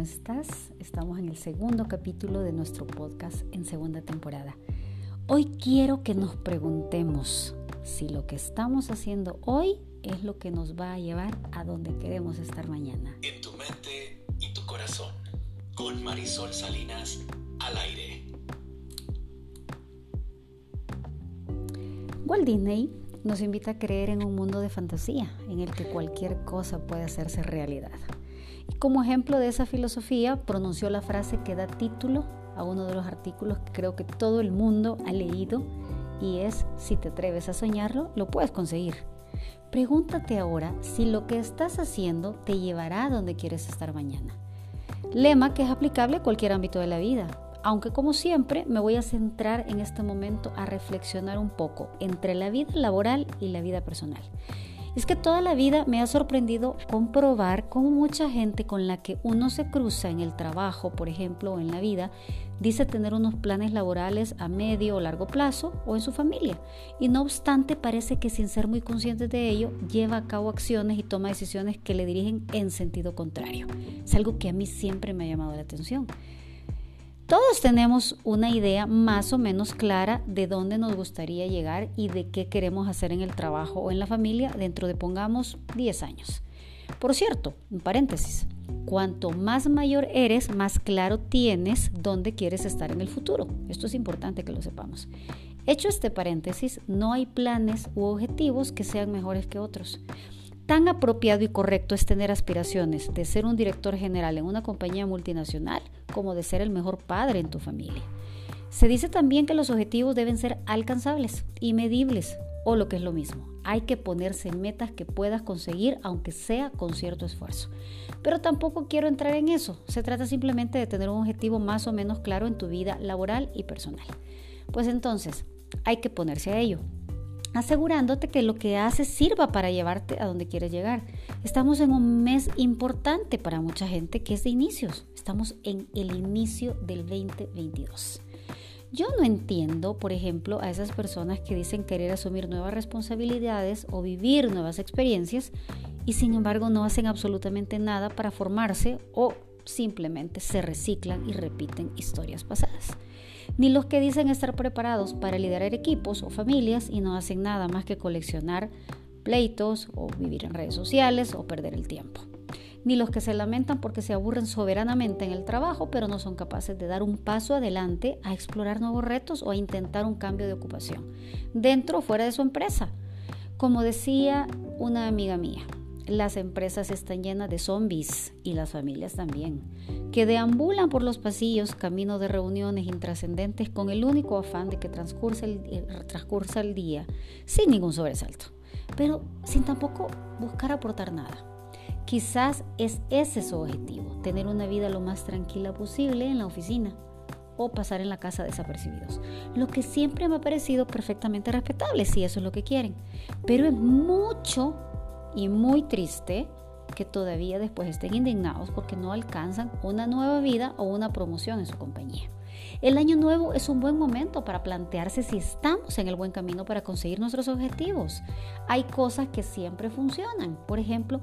¿cómo estás? Estamos en el segundo capítulo de nuestro podcast en segunda temporada. Hoy quiero que nos preguntemos si lo que estamos haciendo hoy es lo que nos va a llevar a donde queremos estar mañana. En tu mente y tu corazón, con Marisol Salinas al aire. Walt Disney nos invita a creer en un mundo de fantasía en el que cualquier cosa puede hacerse realidad. Y como ejemplo de esa filosofía, pronunció la frase que da título a uno de los artículos que creo que todo el mundo ha leído y es, si te atreves a soñarlo, lo puedes conseguir. Pregúntate ahora si lo que estás haciendo te llevará a donde quieres estar mañana. Lema que es aplicable a cualquier ámbito de la vida, aunque como siempre me voy a centrar en este momento a reflexionar un poco entre la vida laboral y la vida personal es que toda la vida me ha sorprendido comprobar cómo mucha gente con la que uno se cruza en el trabajo, por ejemplo, o en la vida, dice tener unos planes laborales a medio o largo plazo o en su familia. Y no obstante, parece que sin ser muy consciente de ello, lleva a cabo acciones y toma decisiones que le dirigen en sentido contrario. Es algo que a mí siempre me ha llamado la atención. Todos tenemos una idea más o menos clara de dónde nos gustaría llegar y de qué queremos hacer en el trabajo o en la familia dentro de, pongamos, 10 años. Por cierto, un paréntesis, cuanto más mayor eres, más claro tienes dónde quieres estar en el futuro. Esto es importante que lo sepamos. Hecho este paréntesis, no hay planes u objetivos que sean mejores que otros tan apropiado y correcto es tener aspiraciones de ser un director general en una compañía multinacional como de ser el mejor padre en tu familia. Se dice también que los objetivos deben ser alcanzables y medibles, o lo que es lo mismo, hay que ponerse metas que puedas conseguir aunque sea con cierto esfuerzo. Pero tampoco quiero entrar en eso, se trata simplemente de tener un objetivo más o menos claro en tu vida laboral y personal. Pues entonces, hay que ponerse a ello, asegurándote que lo que haces sirva para llevarte a donde quieres llegar. Estamos en un mes importante para mucha gente que es de inicios. Estamos en el inicio del 2022. Yo no entiendo, por ejemplo, a esas personas que dicen querer asumir nuevas responsabilidades o vivir nuevas experiencias y sin embargo no hacen absolutamente nada para formarse o simplemente se reciclan y repiten historias pasadas ni los que dicen estar preparados para liderar equipos o familias y no hacen nada más que coleccionar pleitos o vivir en redes sociales o perder el tiempo. Ni los que se lamentan porque se aburren soberanamente en el trabajo, pero no son capaces de dar un paso adelante a explorar nuevos retos o a intentar un cambio de ocupación, dentro o fuera de su empresa. Como decía una amiga mía, las empresas están llenas de zombies y las familias también, que deambulan por los pasillos camino de reuniones intrascendentes con el único afán de que transcursa el, el día sin ningún sobresalto, pero sin tampoco buscar aportar nada. Quizás es ese su objetivo, tener una vida lo más tranquila posible en la oficina o pasar en la casa desapercibidos. Lo que siempre me ha parecido perfectamente respetable si eso es lo que quieren. Pero es mucho y muy triste que todavía después estén indignados porque no alcanzan una nueva vida o una promoción en su compañía. El año nuevo es un buen momento para plantearse si estamos en el buen camino para conseguir nuestros objetivos. Hay cosas que siempre funcionan. Por ejemplo,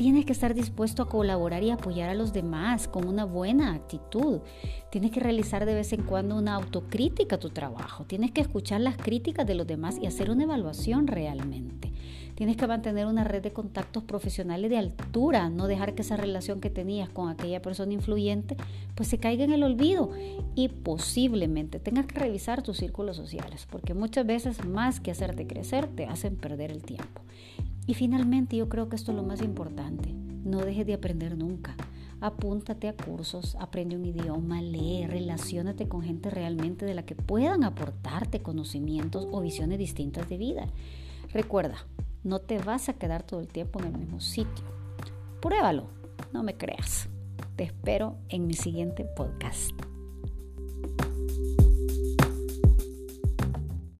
Tienes que estar dispuesto a colaborar y apoyar a los demás con una buena actitud. Tienes que realizar de vez en cuando una autocrítica a tu trabajo. Tienes que escuchar las críticas de los demás y hacer una evaluación realmente. Tienes que mantener una red de contactos profesionales de altura, no dejar que esa relación que tenías con aquella persona influyente pues se caiga en el olvido y posiblemente tengas que revisar tus círculos sociales, porque muchas veces más que hacerte crecer te hacen perder el tiempo. Y finalmente yo creo que esto es lo más importante. No dejes de aprender nunca. Apúntate a cursos, aprende un idioma, lee, relacionate con gente realmente de la que puedan aportarte conocimientos o visiones distintas de vida. Recuerda, no te vas a quedar todo el tiempo en el mismo sitio. Pruébalo, no me creas. Te espero en mi siguiente podcast.